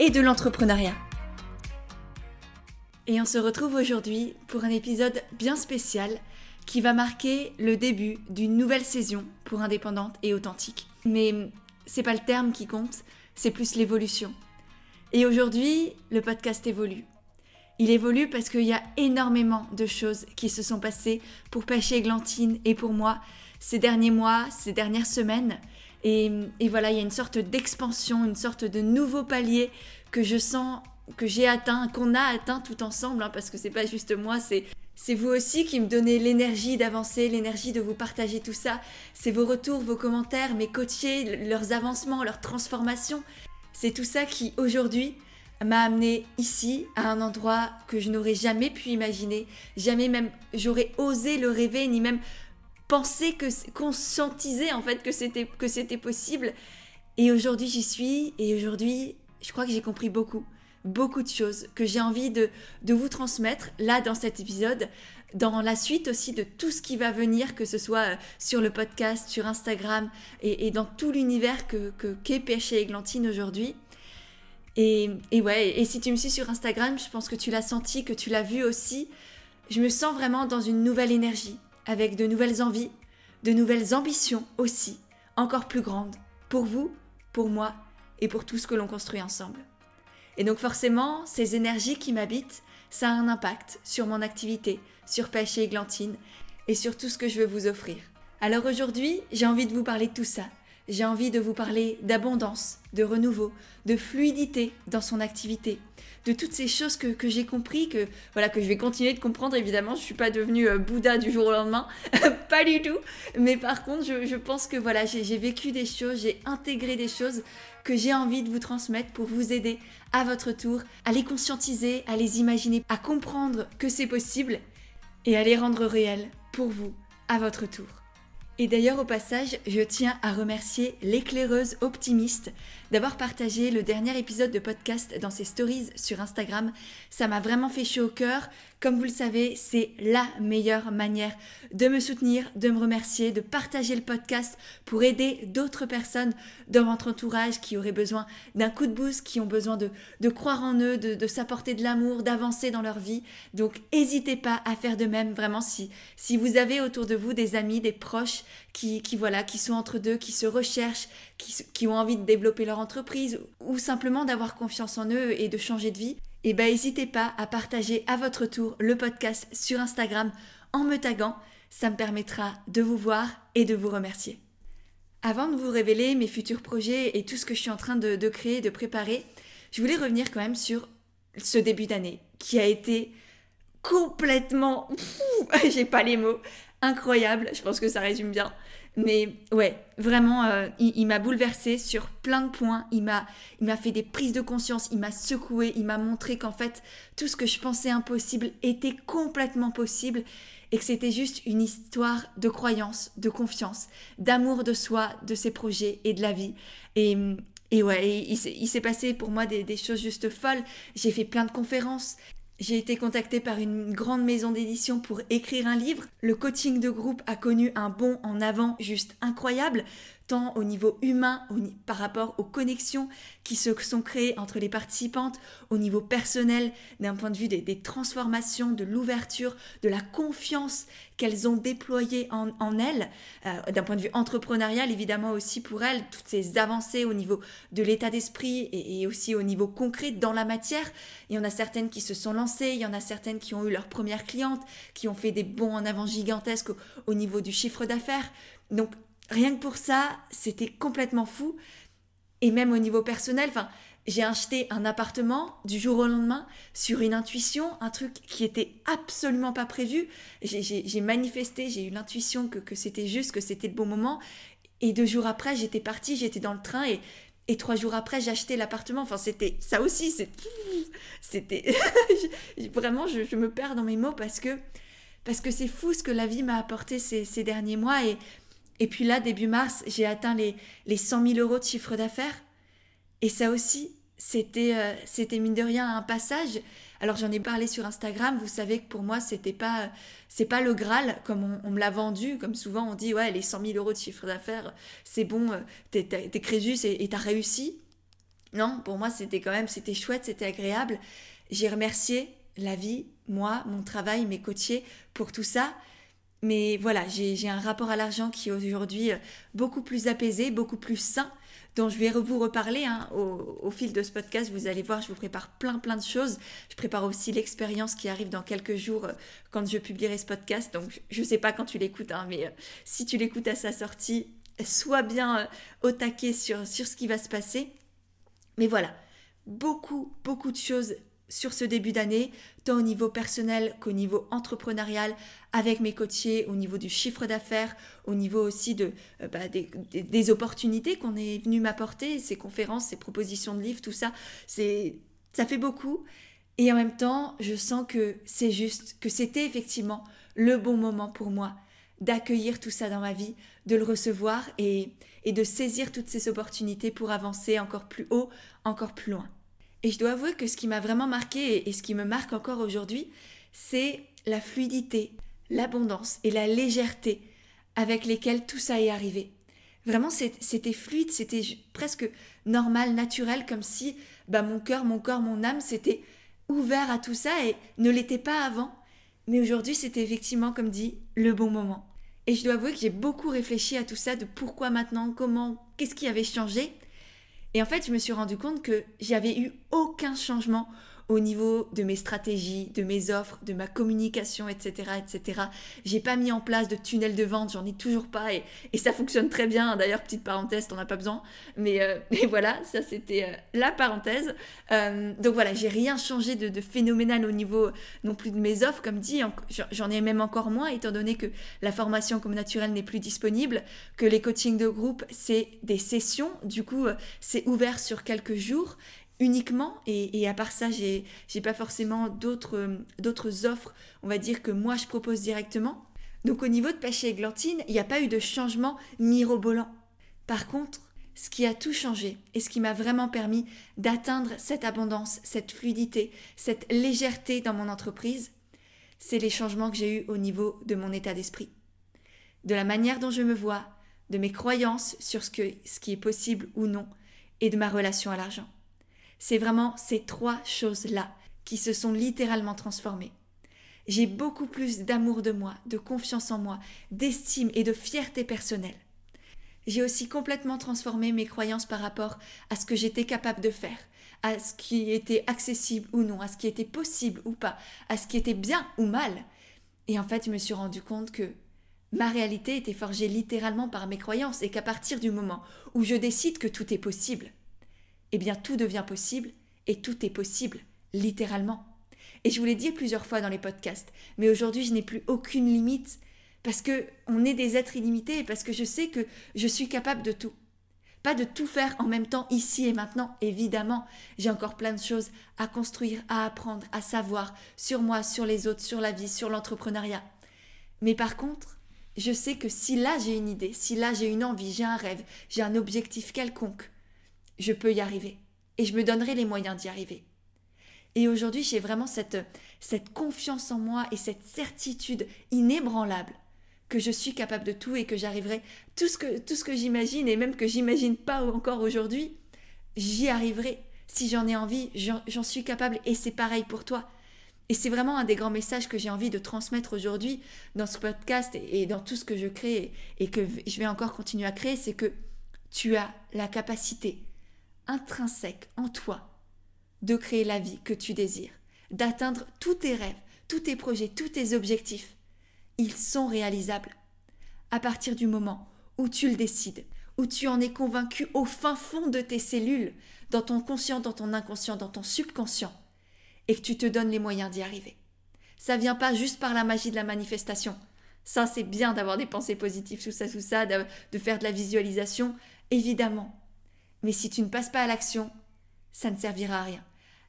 et de l'entrepreneuriat. Et on se retrouve aujourd'hui pour un épisode bien spécial qui va marquer le début d'une nouvelle saison pour Indépendante et Authentique. Mais c'est pas le terme qui compte, c'est plus l'évolution. Et aujourd'hui, le podcast évolue. Il évolue parce qu'il y a énormément de choses qui se sont passées pour Pêcher Églantine et pour moi ces derniers mois, ces dernières semaines. Et, voilà, il y a une sorte d'expansion, une sorte de nouveau palier que je sens que j'ai atteint, qu'on a atteint tout ensemble, hein, parce que c'est pas juste moi, c'est c'est vous aussi qui me donnez l'énergie d'avancer, l'énergie de vous partager tout ça. C'est vos retours, vos commentaires, mes coachés, leurs avancements, leurs transformations. C'est tout ça qui aujourd'hui m'a amené ici à un endroit que je n'aurais jamais pu imaginer, jamais même j'aurais osé le rêver, ni même penser que conscientiser en fait que c'était que c'était possible. Et aujourd'hui j'y suis et aujourd'hui je crois que j'ai compris beaucoup, beaucoup de choses que j'ai envie de, de vous transmettre là dans cet épisode, dans la suite aussi de tout ce qui va venir, que ce soit euh, sur le podcast, sur Instagram et, dans tout l'univers que qu'est Pêche et Églantine aujourd'hui. Et, et, ouais, et si tu me suis sur Instagram, je pense que tu l'as senti, que tu l'as vu aussi. Je me sens vraiment dans une nouvelle énergie, avec de nouvelles envies, de nouvelles ambitions aussi, encore plus grandes, pour vous, pour moi et pour tout ce que l'on construit ensemble. Et donc forcément, ces énergies qui m'habitent, ça a un impact sur mon activité, sur Pêche et Églantine, et sur tout ce que je veux vous offrir. Alors aujourd'hui, j'ai envie de vous parler de tout ça. J'ai envie de vous parler d'abondance, de renouveau, de fluidité dans son activité, de toutes ces choses que, j'ai compris, que voilà que je vais continuer de comprendre. Évidemment, je suis pas devenue euh, Bouddha du jour au lendemain, pas du tout. Mais par contre, je, je pense que voilà, j'ai vécu des choses, j'ai intégré des choses que j'ai envie de vous transmettre pour vous aider à votre tour à les conscientiser, à les imaginer, à comprendre que c'est possible et à les rendre réels pour vous à votre tour. Et d'ailleurs au passage, je tiens à remercier l'éclaireuse optimiste d'avoir partagé le dernier épisode de podcast dans ses stories sur Instagram. Ça m'a vraiment fait chaud au cœur. Comme vous le savez, c'est la meilleure manière de me soutenir, de me remercier, de partager le podcast pour aider d'autres personnes dans votre entourage qui auraient besoin d'un coup de boost, qui ont besoin de, croire en eux, de, s'apporter de l'amour, d'avancer dans leur vie. Donc n'hésitez pas à faire de même, vraiment, si, vous avez autour de vous des amis, des proches qui, voilà, qui sont entre deux, qui se recherchent, qui ont envie de développer leur entreprise ou simplement d'avoir confiance en eux et de changer de vie, et eh ben n'hésitez pas à partager à votre tour le podcast sur Instagram en me taguant, ça me permettra de vous voir et de vous remercier. Avant de vous révéler mes futurs projets et tout ce que je suis en train de, de créer, de préparer, je voulais revenir quand même sur ce début d'année qui a été complètement, j'ai pas les mots, incroyable, je pense que ça résume bien. Mais ouais, vraiment, euh, il, m'a bouleversé sur plein de points. Il m'a, il m'a fait des prises de conscience, il m'a secoué, il m'a montré qu'en fait, tout ce que je pensais impossible était complètement possible et que c'était juste une histoire de croyance, de confiance, d'amour de soi, de ses projets et de la vie. Et, et ouais, il, s'est passé pour moi des choses juste folles. J'ai fait plein de conférences. J'ai été contactée par une grande maison d'édition pour écrire un livre. Le coaching de groupe a connu un bond en avant juste incroyable au niveau humain par rapport aux connexions qui se sont créées entre les participantes, au niveau personnel, d'un point de vue des, transformations, de l'ouverture, de la confiance qu'elles ont déployée en, elles, euh, d'un point de vue entrepreneurial évidemment aussi pour elles, toutes ces avancées au niveau de l'état d'esprit et, aussi au niveau concret dans la matière. Il y en a certaines qui se sont lancées, il y en a certaines qui ont eu leurs premières clientes, qui ont fait des bons en avant gigantesques au niveau du chiffre d'affaires. Donc Rien que pour ça, c'était complètement fou. Et même au niveau personnel, enfin, j'ai acheté un appartement du jour au lendemain sur une intuition, un truc qui était absolument pas prévu. J'ai manifesté, j'ai eu l'intuition que, c'était juste, que c'était le bon moment. Et deux jours après, j'étais partie, j'étais dans le train et, Et trois jours après, j'ai acheté l'appartement. Enfin, c'était ça aussi. C'était vraiment, je, me perds dans mes mots parce que parce que c'est fou ce que la vie m'a apporté ces, ces, derniers mois. Et, et puis là, début mars, j'ai atteint les, les 100 000 euros de chiffre d'affaires. Et ça aussi, c'était euh, c'était mine de rien un passage. Alors j'en ai parlé sur Instagram, vous savez que pour moi c'était pas c'est pas le Graal comme on, me l'a vendu, comme souvent on dit ouais les 100 000 euros de chiffre d'affaires c'est bon, euh, t'es, t'es, Crésus et, t'as réussi. Non, pour moi c'était quand même c'était chouette, c'était agréable. J'ai remercié la vie, moi, mon travail, mes coachés pour tout ça. Mais voilà, j'ai, un rapport à l'argent qui est aujourd'hui euh, beaucoup plus apaisé, beaucoup plus sain dont je vais vous reparler hein, au, fil de ce podcast. Vous allez voir, je vous prépare plein plein de choses. Je prépare aussi l'expérience qui arrive dans quelques jours euh, quand je publierai ce podcast. Donc je ne sais pas quand tu l'écoutes, hein, mais euh, si tu l'écoutes à sa sortie, sois bien au taquet sur, sur ce qui va se passer. Mais voilà, beaucoup, beaucoup de choses sur ce début d'année, tant au niveau personnel qu'au niveau entrepreneurial, avec mes coachés, au niveau du chiffre d'affaires, au niveau aussi de, euh, bah, des, opportunités qu'on est venu m'apporter, ces conférences, ces propositions de livres, tout ça, c'est ça fait beaucoup. Et en même temps, je sens que c'est juste, que c'était effectivement le bon moment pour moi d'accueillir tout ça dans ma vie, de le recevoir et, et de saisir toutes ces opportunités pour avancer encore plus haut, encore plus loin. Et je dois avouer que ce qui m'a vraiment marqué et ce qui me marque encore aujourd'hui, c'est la fluidité, l'abondance et la légèreté avec lesquelles tout ça est arrivé. Vraiment, c'était fluide, c'était presque normal, naturel, comme si bah, mon cœur, mon corps, mon âme, c'était ouvert à tout ça et ne l'était pas avant. Mais aujourd'hui, c'était effectivement, comme dit, le bon moment. Et je dois avouer que j'ai beaucoup réfléchi à tout ça, de pourquoi maintenant, comment, qu'est-ce qui avait changé. Et en fait, je me suis rendu compte que j'avais eu aucun changement au niveau de mes stratégies, de mes offres, de ma communication, etc., etc. J'ai pas mis en place de tunnel de vente, j'en ai toujours pas et, ça fonctionne très bien. D'ailleurs, petite parenthèse, t'en as pas besoin. Mais, euh, voilà, ça c'était euh, la parenthèse. Euh, donc voilà, j'ai rien changé de, phénoménal au niveau non plus de mes offres, comme dit. J'en ai même encore moins étant donné que la formation comme naturelle n'est plus disponible, que les coachings de groupe c'est des sessions. Du coup, c'est ouvert sur quelques jours uniquement. Et, à part ça j'ai pas forcément d'autres d'autres offres on va dire que moi je propose directement. Donc au niveau de Pêcher et Glantine il n'y a pas eu de changement mirobolant. Par contre ce qui a tout changé et ce qui m'a vraiment permis d'atteindre cette abondance cette fluidité cette légèreté dans mon entreprise c'est les changements que j'ai eus au niveau de mon état d'esprit. De la manière dont je me vois de mes croyances sur ce, que, ce qui est possible ou non et de ma relation à l'argent c'est vraiment ces trois choses-là qui se sont littéralement transformées. J'ai beaucoup plus d'amour de moi, de confiance en moi, d'estime et de fierté personnelle. J'ai aussi complètement transformé mes croyances par rapport à ce que j'étais capable de faire, à ce qui était accessible ou non, à ce qui était possible ou pas, à ce qui était bien ou mal. Et en fait, je me suis rendu compte que ma réalité était forgée littéralement par mes croyances et qu'à partir du moment où je décide que tout est possible, eh bien tout devient possible et tout est possible, littéralement. Et je vous l'ai dit plusieurs fois dans les podcasts, mais aujourd'hui je n'ai plus aucune limite parce que on est des êtres illimités et parce que je sais que je suis capable de tout. Pas de tout faire en même temps ici et maintenant, évidemment. J'ai encore plein de choses à construire, à apprendre, à savoir sur moi, sur les autres, sur la vie, sur l'entrepreneuriat. Mais par contre, je sais que si là j'ai une idée, si là j'ai une envie, j'ai un rêve, j'ai un objectif quelconque, je peux y arriver. Et je me donnerai les moyens d'y arriver. Et aujourd'hui, j'ai vraiment cette, confiance en moi et cette certitude inébranlable que je suis capable de tout et que j'arriverai tout ce que tout ce que j'imagine et même que j'imagine pas encore aujourd'hui, j'y arriverai. Si j'en ai envie, j'en suis capable et c'est pareil pour toi. Et c'est vraiment un des grands messages que j'ai envie de transmettre aujourd'hui dans ce podcast et, dans tout ce que je crée et que je vais encore continuer à créer, c'est que tu as la capacité intrinsèque en toi de créer la vie que tu désires, d'atteindre tous tes rêves, tous tes projets, tous tes objectifs. Ils sont réalisables. À partir du moment où tu le décides, où tu en es convaincu au fin fond de tes cellules, dans ton conscient, dans ton inconscient, dans ton subconscient, et que tu te donnes les moyens d'y arriver. Ça vient pas juste par la magie de la manifestation. Ça, c'est bien d'avoir des pensées positives, tout ça, tout ça, de, de faire de la visualisation, évidemment. Mais si tu ne passes pas à l'action, ça ne servira à rien.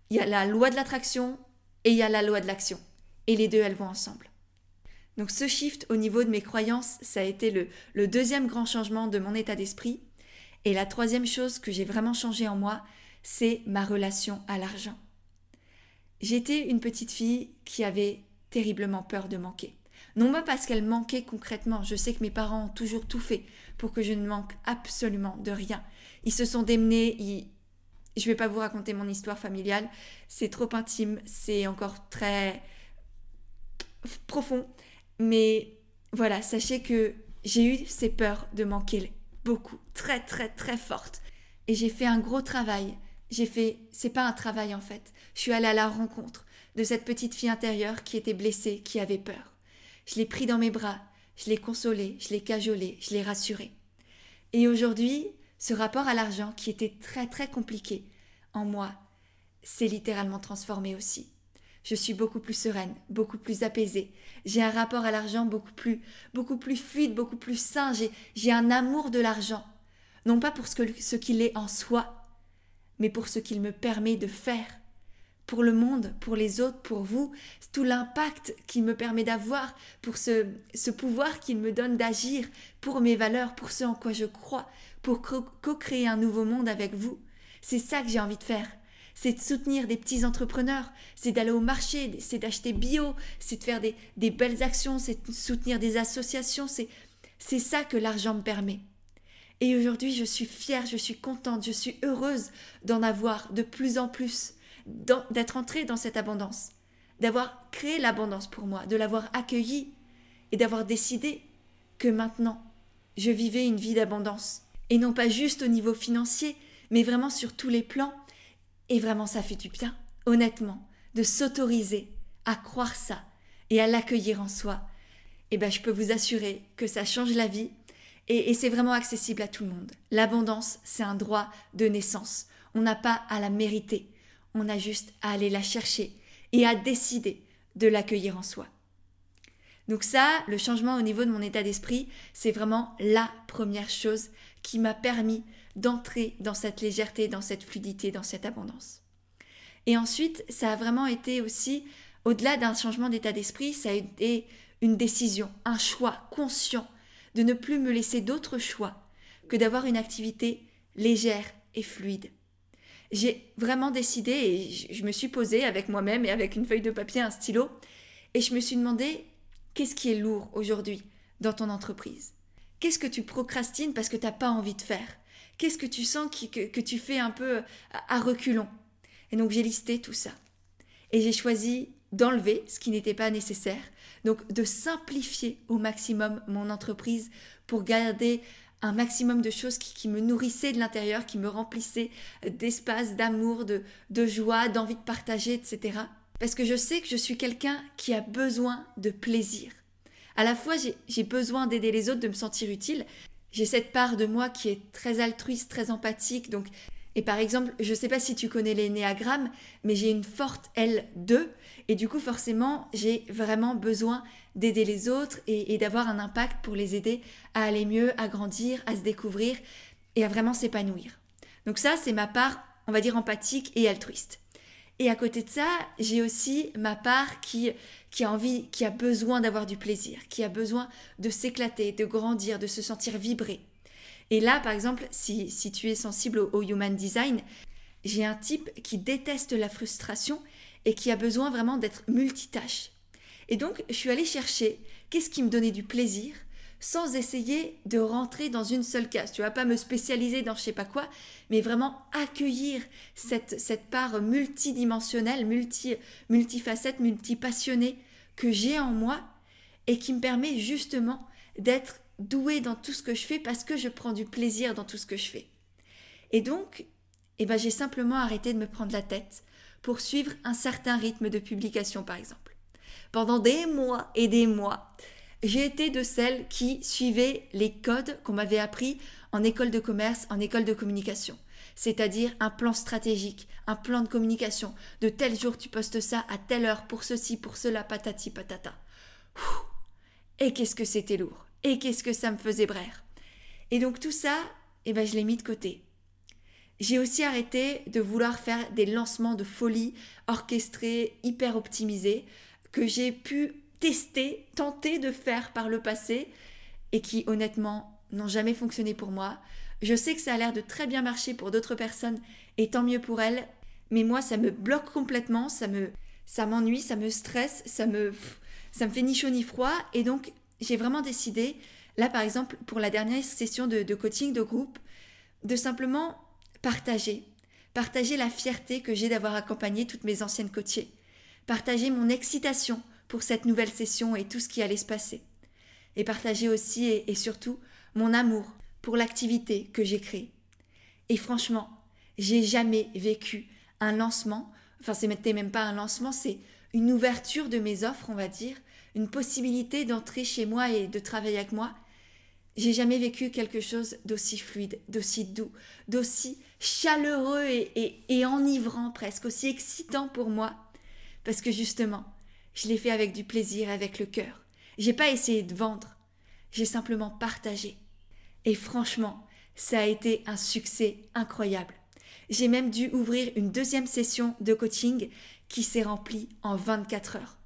Il y a la loi de l'attraction et il y a la loi de l'action. Et les deux, elles vont ensemble. Donc ce shift au niveau de mes croyances, ça a été le, le deuxième grand changement de mon état d'esprit. Et la troisième chose que j'ai vraiment changé en moi, c'est ma relation à l'argent. J'étais une petite fille qui avait terriblement peur de manquer. Non pas parce qu'elle manquait concrètement, je sais que mes parents ont toujours tout fait pour que je ne manque absolument de rien. Ils se sont démenés, ils... je ne vais pas vous raconter mon histoire familiale, c'est trop intime, c'est encore très profond, mais voilà, sachez que j'ai eu ces peurs de manquer beaucoup, très très très fortes. Et j'ai fait un gros travail. J'ai fait, c'est pas un travail en fait. Je suis allée à la rencontre de cette petite fille intérieure qui était blessée, qui avait peur. Je l'ai pris dans mes bras, je l'ai consolée, je l'ai cajolée, je l'ai rassurée. Et aujourd'hui, ce rapport à l'argent qui était très très compliqué en moi s'est littéralement transformé aussi. Je suis beaucoup plus sereine, beaucoup plus apaisée. J'ai un rapport à l'argent beaucoup plus, beaucoup plus fluide, beaucoup plus sain. J'ai un amour de l'argent. Non pas pour ce qu'il est en soi, mais pour ce qu'il me permet de faire. Pour le monde, pour les autres, pour vous, tout l'impact qu'il me permet d'avoir, pour ce, pouvoir qu'il me donne d'agir, pour mes valeurs, pour ce en quoi je crois, pour co-créer un nouveau monde avec vous. C'est ça que j'ai envie de faire c'est de soutenir des petits entrepreneurs, c'est d'aller au marché, c'est d'acheter bio, c'est de faire des, belles actions, c'est de soutenir des associations, c'est ça que l'argent me permet. Et aujourd'hui, je suis fière, je suis contente, je suis heureuse d'en avoir de plus en plus, d'être entrée dans cette abondance, d'avoir créé l'abondance pour moi, de l'avoir accueillie et d'avoir décidé que maintenant, je vivais une vie d'abondance. Et non pas juste au niveau financier, mais vraiment sur tous les plans, et vraiment, ça fait du bien, honnêtement, de s'autoriser à croire ça et à l'accueillir en soi. Et eh ben, je peux vous assurer que ça change la vie et c'est vraiment accessible à tout le monde. L'abondance, c'est un droit de naissance. On n'a pas à la mériter. On a juste à aller la chercher et à décider de l'accueillir en soi. Donc ça, le changement au niveau de mon état d'esprit, c'est vraiment la première chose qui m'a permis d'entrer dans cette légèreté, dans cette fluidité, dans cette abondance. Et ensuite, ça a vraiment été aussi, au-delà d'un changement d'état d'esprit, ça a été une décision, un choix conscient de ne plus me laisser d'autre choix que d'avoir une activité légère et fluide. J'ai vraiment décidé et je me suis posée avec moi-même et avec une feuille de papier, un stylo, et je me suis demandé qu'est-ce qui est lourd aujourd'hui dans ton entreprise? Qu'est-ce que tu procrastines parce que tu n'as pas envie de faire? Qu'est-ce que tu sens que, tu fais un peu à, reculons? Et donc j'ai listé tout ça. Et j'ai choisi d'enlever ce qui n'était pas nécessaire, donc de simplifier au maximum mon entreprise pour garder un maximum de choses qui, me nourrissaient de l'intérieur, qui me remplissaient d'espace, d'amour, de, de joie, d'envie de partager, etc. Parce que je sais que je suis quelqu'un qui a besoin de plaisir. À la fois, j'ai besoin d'aider les autres, de me sentir utile, j'ai cette part de moi qui est très altruiste, très empathique. Donc, et par exemple, je ne sais pas si tu connais les néagrammes, mais j'ai une forte L2 et du coup, forcément, j'ai vraiment besoin d'aider les autres et, d'avoir un impact pour les aider à aller mieux, à grandir, à se découvrir et à vraiment s'épanouir. Donc ça, c'est ma part, on va dire, empathique et altruiste. Et à côté de ça, j'ai aussi ma part qui, qui a envie, qui a besoin d'avoir du plaisir, qui a besoin de s'éclater, de grandir, de se sentir vibrer. Et là, par exemple, si, si tu es sensible au, au human design, j'ai un type qui déteste la frustration et qui a besoin vraiment d'être multitâche. Et donc, je suis allée chercher qu'est-ce qui me donnait du plaisir, sans essayer de rentrer dans une seule case. Tu vas pas me spécialiser dans je sais pas quoi, mais vraiment accueillir cette, cette part multidimensionnelle, multi, multifacette, multipassionnée que j'ai en moi et qui me permet justement d'être douée dans tout ce que je fais parce que je prends du plaisir dans tout ce que je fais. Et donc, eh ben, j'ai simplement arrêté de me prendre la tête pour suivre un certain rythme de publication, par exemple. Pendant des mois et des mois, j'ai été de celles qui suivaient les codes qu'on m'avait appris en école de commerce, en école de communication. C'est-à-dire un plan stratégique, un plan de communication. De tel jour, tu postes ça, à telle heure, pour ceci, pour cela, patati patata. Et qu'est-ce que c'était lourd. Et qu'est-ce que ça me faisait braire. Et donc tout ça, eh ben, je l'ai mis de côté. J'ai aussi arrêté de vouloir faire des lancements de folie orchestrés, hyper optimisés, que j'ai pu tester, tenter de faire par le passé et qui honnêtement n'ont jamais fonctionné pour moi. Je sais que ça a l'air de très bien marcher pour d'autres personnes et tant mieux pour elles, mais moi ça me bloque complètement, ça me ça m'ennuie, ça me stresse, ça me ça me fait ni chaud ni froid et donc j'ai vraiment décidé là par exemple pour la dernière session de, de coaching de groupe de simplement partager, partager la fierté que j'ai d'avoir accompagné toutes mes anciennes coachées, partager mon excitation pour cette nouvelle session et tout ce qui allait se passer. Et partager aussi et, surtout mon amour pour l'activité que j'ai créée. Et franchement, j'ai jamais vécu un lancement, enfin c'est même pas un lancement, c'est une ouverture de mes offres, on va dire, une possibilité d'entrer chez moi et de travailler avec moi. J'ai jamais vécu quelque chose d'aussi fluide, d'aussi doux, d'aussi chaleureux et, et enivrant presque, aussi excitant pour moi. Parce que justement, je l'ai fait avec du plaisir, avec le cœur. J'ai pas essayé de vendre, j'ai simplement partagé. Et franchement, ça a été un succès incroyable. J'ai même dû ouvrir une deuxième session de coaching qui s'est remplie en 24 heures.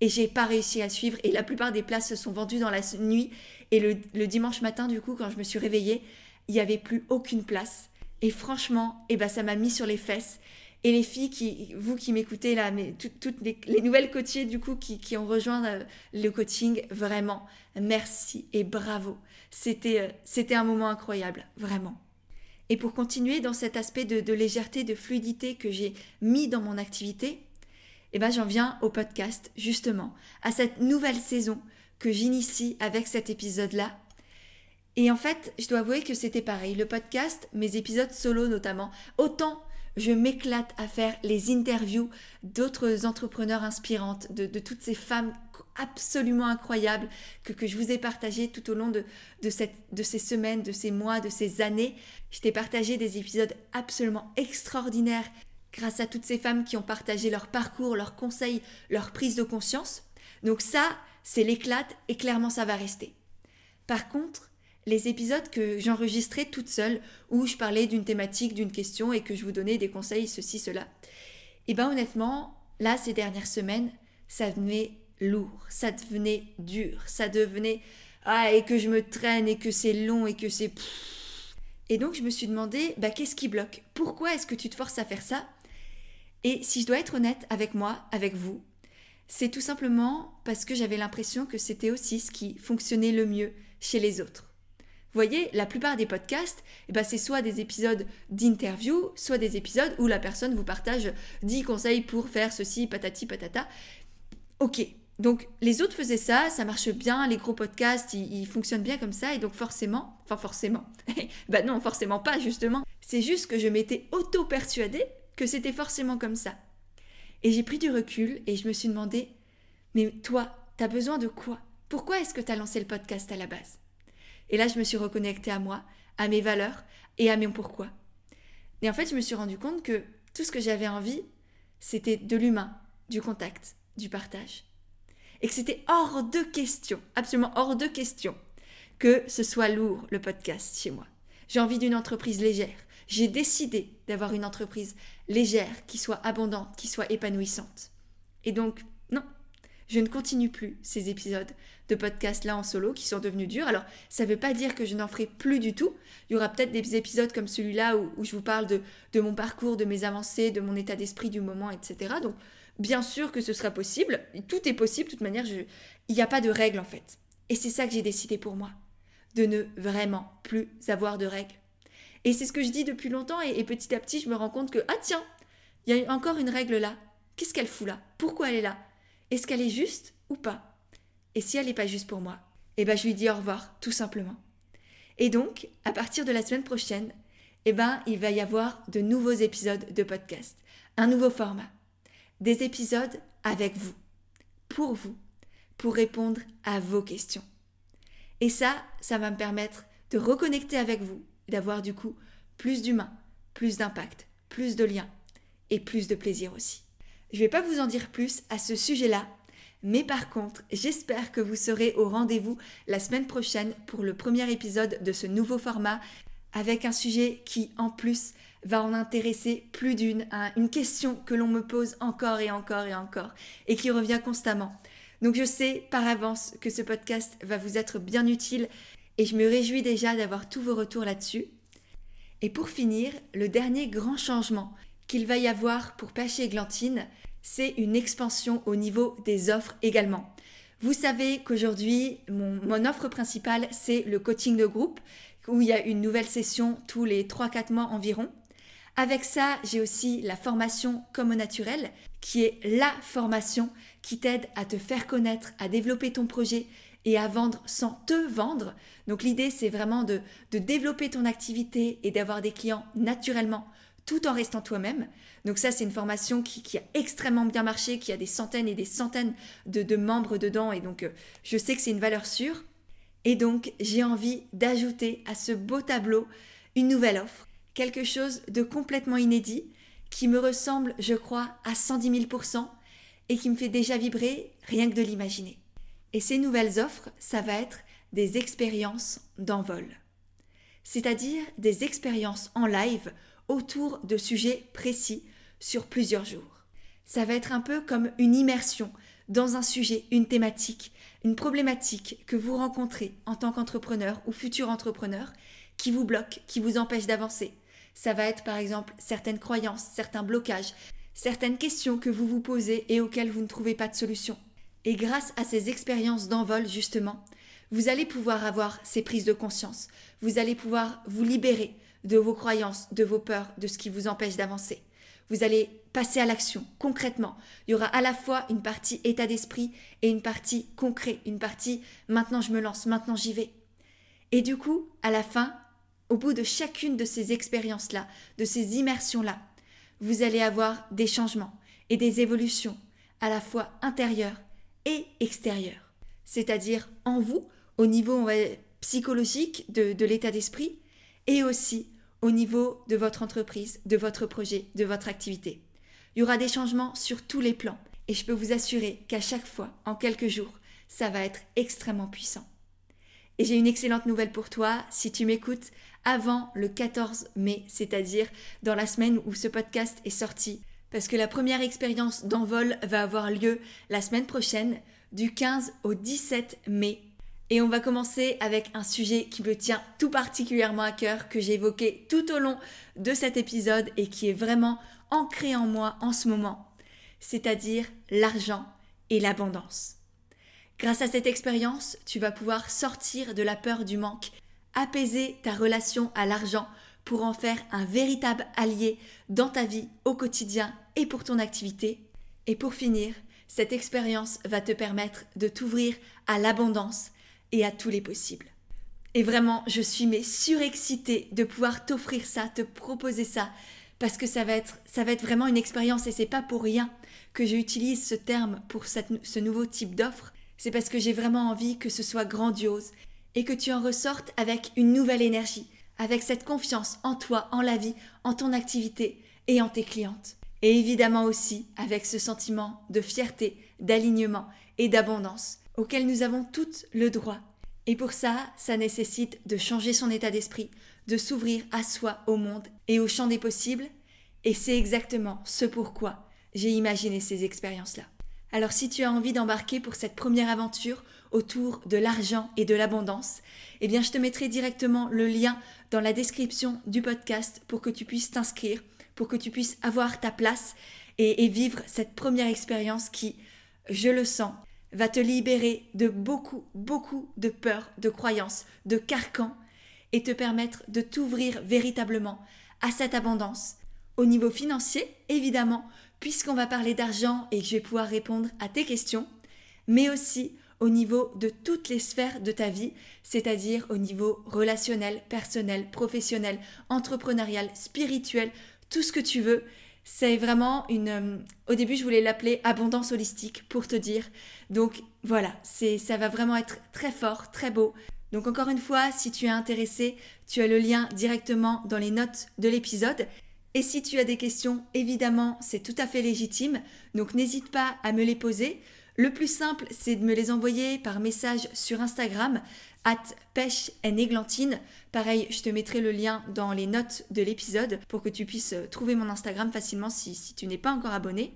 Et j'ai pas réussi à suivre et la plupart des places se sont vendues dans la nuit et le, dimanche matin du coup quand je me suis réveillée, il n'y avait plus aucune place. Et franchement, eh ben, ça m'a mis sur les fesses et les filles, qui, vous qui m'écoutez là, mais toutes les, nouvelles coachées du coup qui, ont rejoint euh, le coaching, vraiment, merci et bravo. C'était, euh, c'était un moment incroyable, vraiment. Et pour continuer dans cet aspect de, légèreté, de fluidité que j'ai mis dans mon activité, eh ben j'en viens au podcast, justement, à cette nouvelle saison que j'initie avec cet épisode-là. Et en fait, je dois avouer que c'était pareil. Le podcast, mes épisodes solo notamment, autant je m'éclate à faire les interviews d'autres entrepreneurs inspirantes, de, toutes ces femmes absolument incroyables que, je vous ai partagées tout au long de, cette, de ces semaines, de ces mois, de ces années. Je t'ai partagé des épisodes absolument extraordinaires grâce à toutes ces femmes qui ont partagé leur parcours, leurs conseils, leur prise de conscience. Donc ça, c'est l'éclate et clairement ça va rester. Par contre, les épisodes que j'enregistrais toute seule, où je parlais d'une thématique, d'une question et que je vous donnais des conseils, ceci, cela. Et eh bien honnêtement, là, ces dernières semaines, ça devenait lourd, ça devenait dur, ça devenait ah et que je me traîne et que c'est long et que c'est et donc je me suis demandé bah qu'est-ce qui bloque? Pourquoi est-ce que tu te forces à faire ça? Et si je dois être honnête avec moi, avec vous, c'est tout simplement parce que j'avais l'impression que c'était aussi ce qui fonctionnait le mieux chez les autres. Vous voyez, la plupart des podcasts, eh ben, c'est soit des épisodes d'interview, soit des épisodes où la personne vous partage 10 conseils pour faire ceci, patati patata. Ok, donc les autres faisaient ça, ça marche bien, les gros podcasts, ils, fonctionnent bien comme ça, et donc forcément, enfin forcément, bah non, forcément pas justement, c'est juste que je m'étais auto-persuadée que c'était forcément comme ça. Et j'ai pris du recul et je me suis demandé, mais toi, t'as besoin de quoi? Pourquoi est-ce que t'as lancé le podcast à la base? Et là, je me suis reconnectée à moi, à mes valeurs et à mon pourquoi. Et en fait, je me suis rendu compte que tout ce que j'avais envie, c'était de l'humain, du contact, du partage. Et que c'était hors de question, absolument hors de question, que ce soit lourd le podcast chez moi. J'ai envie d'une entreprise légère. J'ai décidé d'avoir une entreprise légère, qui soit abondante, qui soit épanouissante. Et donc, non, je ne continue plus ces épisodes de podcast là en solo qui sont devenus durs. Alors, ça ne veut pas dire que je n'en ferai plus du tout. Il y aura peut-être des épisodes comme celui-là où, je vous parle de, de, mon parcours, de mes avancées, de mon état d'esprit du moment, etc. Donc, bien sûr que ce sera possible. Tout est possible, de toute manière, il n'y a pas de règles en fait. Et c'est ça que j'ai décidé pour moi, de ne vraiment plus avoir de règles. Et c'est ce que je dis depuis longtemps et, et petit à petit, je me rends compte que, ah tiens, il y a encore une règle là. Qu'est-ce qu'elle fout là? Pourquoi elle est là? Est-ce qu'elle est juste ou pas? Et si elle n'est pas juste pour moi? Eh ben je lui dis au revoir, tout simplement. Et donc, à partir de la semaine prochaine, eh ben il va y avoir de nouveaux épisodes de podcast, un nouveau format, des épisodes avec vous, pour vous, pour répondre à vos questions. Et ça, ça va me permettre de reconnecter avec vous, d'avoir du coup plus d'humain, plus d'impact, plus de liens et plus de plaisir aussi. Je ne vais pas vous en dire plus à ce sujet-là, mais par contre, j'espère que vous serez au rendez-vous la semaine prochaine pour le premier épisode de ce nouveau format avec un sujet qui en plus va en intéresser plus d'une, une question que l'on me pose encore et encore et encore et qui revient constamment. Donc je sais par avance que ce podcast va vous être bien utile et je me réjouis déjà d'avoir tous vos retours là-dessus. Et pour finir, le dernier grand changement qu'il va y avoir pour Pêche et Glantine, c'est une expansion au niveau des offres également. Vous savez qu'aujourd'hui, mon, mon, offre principale, c'est le coaching de groupe, où il y a une nouvelle session tous les 3-4 mois environ. Avec ça, j'ai aussi la formation comme au naturel, qui est la formation qui t'aide à te faire connaître, à développer ton projet et à vendre sans te vendre. Donc l'idée, c'est vraiment de, développer ton activité et d'avoir des clients naturellement tout en restant toi-même. Donc ça, c'est une formation qui, a extrêmement bien marché, qui a des centaines et des centaines de, membres dedans. Et donc, euh, je sais que c'est une valeur sûre. Et donc, j'ai envie d'ajouter à ce beau tableau une nouvelle offre, quelque chose de complètement inédit, qui me ressemble, je crois, à 110 000% et qui me fait déjà vibrer rien que de l'imaginer. Et ces nouvelles offres, ça va être des expériences d'envol. C'est-à-dire des expériences en live autour de sujets précis sur plusieurs jours. Ça va être un peu comme une immersion dans un sujet, une thématique, une problématique que vous rencontrez en tant qu'entrepreneur ou futur entrepreneur qui vous bloque, qui vous empêche d'avancer. Ça va être par exemple certaines croyances, certains blocages, certaines questions que vous vous posez et auxquelles vous ne trouvez pas de solution. Et grâce à ces expériences d'envol, justement, vous allez pouvoir avoir ces prises de conscience. Vous allez pouvoir vous libérer de vos croyances, de vos peurs, de ce qui vous empêche d'avancer. Vous allez passer à l'action concrètement. Il y aura à la fois une partie état d'esprit et une partie concret, une partie maintenant je me lance, maintenant j'y vais. Et du coup, à la fin, au bout de chacune de ces expériences-là, de ces immersions-là, vous allez avoir des changements et des évolutions à la fois intérieures et extérieure. C'est-à-dire en vous, au niveau psychologique de, de l'état d'esprit, et aussi au niveau de votre entreprise, de votre projet, de votre activité. Il y aura des changements sur tous les plans, et je peux vous assurer qu'à chaque fois, en quelques jours, ça va être extrêmement puissant. Et j'ai une excellente nouvelle pour toi, si tu m'écoutes avant le 14 mai, c'est-à-dire dans la semaine où ce podcast est sorti, parce que la première expérience d'envol va avoir lieu la semaine prochaine, du 15 au 17 mai. Et on va commencer avec un sujet qui me tient tout particulièrement à cœur, que j'ai évoqué tout au long de cet épisode et qui est vraiment ancré en moi en ce moment, c'est-à-dire l'argent et l'abondance. Grâce à cette expérience, tu vas pouvoir sortir de la peur du manque, apaiser ta relation à l'argent pour en faire un véritable allié dans ta vie au quotidien et pour ton activité. Et pour finir, cette expérience va te permettre de t'ouvrir à l'abondance et à tous les possibles. Et vraiment, je suis mais surexcitée de pouvoir t'offrir ça, te proposer ça, parce que ça va être, ça va être vraiment une expérience et c'est pas pour rien que j'utilise ce terme pour ce nouveau type d'offre. C'est parce que j'ai vraiment envie que ce soit grandiose et que tu en ressortes avec une nouvelle énergie, avec cette confiance en toi, en la vie, en ton activité et en tes clientes. Et évidemment aussi avec ce sentiment de fierté, d'alignement et d'abondance auquel nous avons toutes le droit. Et pour ça, ça nécessite de changer son état d'esprit, de s'ouvrir à soi, au monde et au champ des possibles. Et c'est exactement ce pourquoi j'ai imaginé ces expériences-là. Alors si tu as envie d'embarquer pour cette première aventure autour de l'argent et de l'abondance, eh bien je te mettrai directement le lien dans la description du podcast pour que tu puisses t'inscrire, pour que tu puisses avoir ta place et, vivre cette première expérience qui, je le sens, va te libérer de beaucoup, beaucoup de peurs, de croyances, de carcans et te permettre de t'ouvrir véritablement à cette abondance. Au niveau financier, évidemment, puisqu'on va parler d'argent et que je vais pouvoir répondre à tes questions, mais aussi au niveau de toutes les sphères de ta vie, c'est-à-dire au niveau relationnel, personnel, professionnel, entrepreneurial, spirituel, tout ce que tu veux. C'est vraiment une... Euh, au début, je voulais l'appeler abondance holistique pour te dire. Donc voilà, c'est ça va vraiment être très fort, très beau. Donc encore une fois, si tu es intéressé, tu as le lien directement dans les notes de l'épisode. Et si tu as des questions, évidemment, c'est tout à fait légitime. Donc n'hésite pas à me les poser. Le plus simple, c'est de me les envoyer par message sur Instagram, at pêche églantine. Pareil, je te mettrai le lien dans les notes de l'épisode pour que tu puisses euh, trouver mon Instagram facilement si, tu n'es pas encore abonné.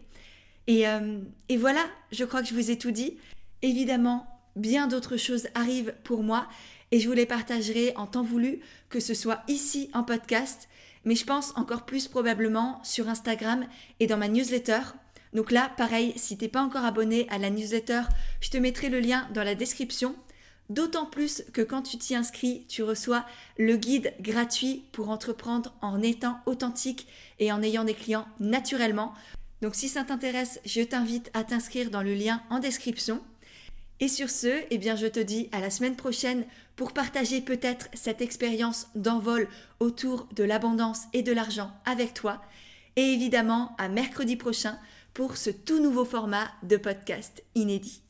Et, euh, et voilà, je crois que je vous ai tout dit. Évidemment, bien d'autres choses arrivent pour moi et je vous les partagerai en temps voulu, que ce soit ici en podcast, mais je pense encore plus probablement sur Instagram et dans ma newsletter. Donc là, pareil, si t'es pas encore abonné à la newsletter, je te mettrai le lien dans la description. D'autant plus que quand tu t'y inscris, tu reçois le guide gratuit pour entreprendre en étant authentique et en ayant des clients naturellement. Donc si ça t'intéresse, je t'invite à t'inscrire dans le lien en description. Et sur ce, eh bien je te dis à la semaine prochaine pour partager peut-être cette expérience d'envol autour de l'abondance et de l'argent avec toi. Et évidemment à mercredi prochain pour ce tout nouveau format de podcast inédit.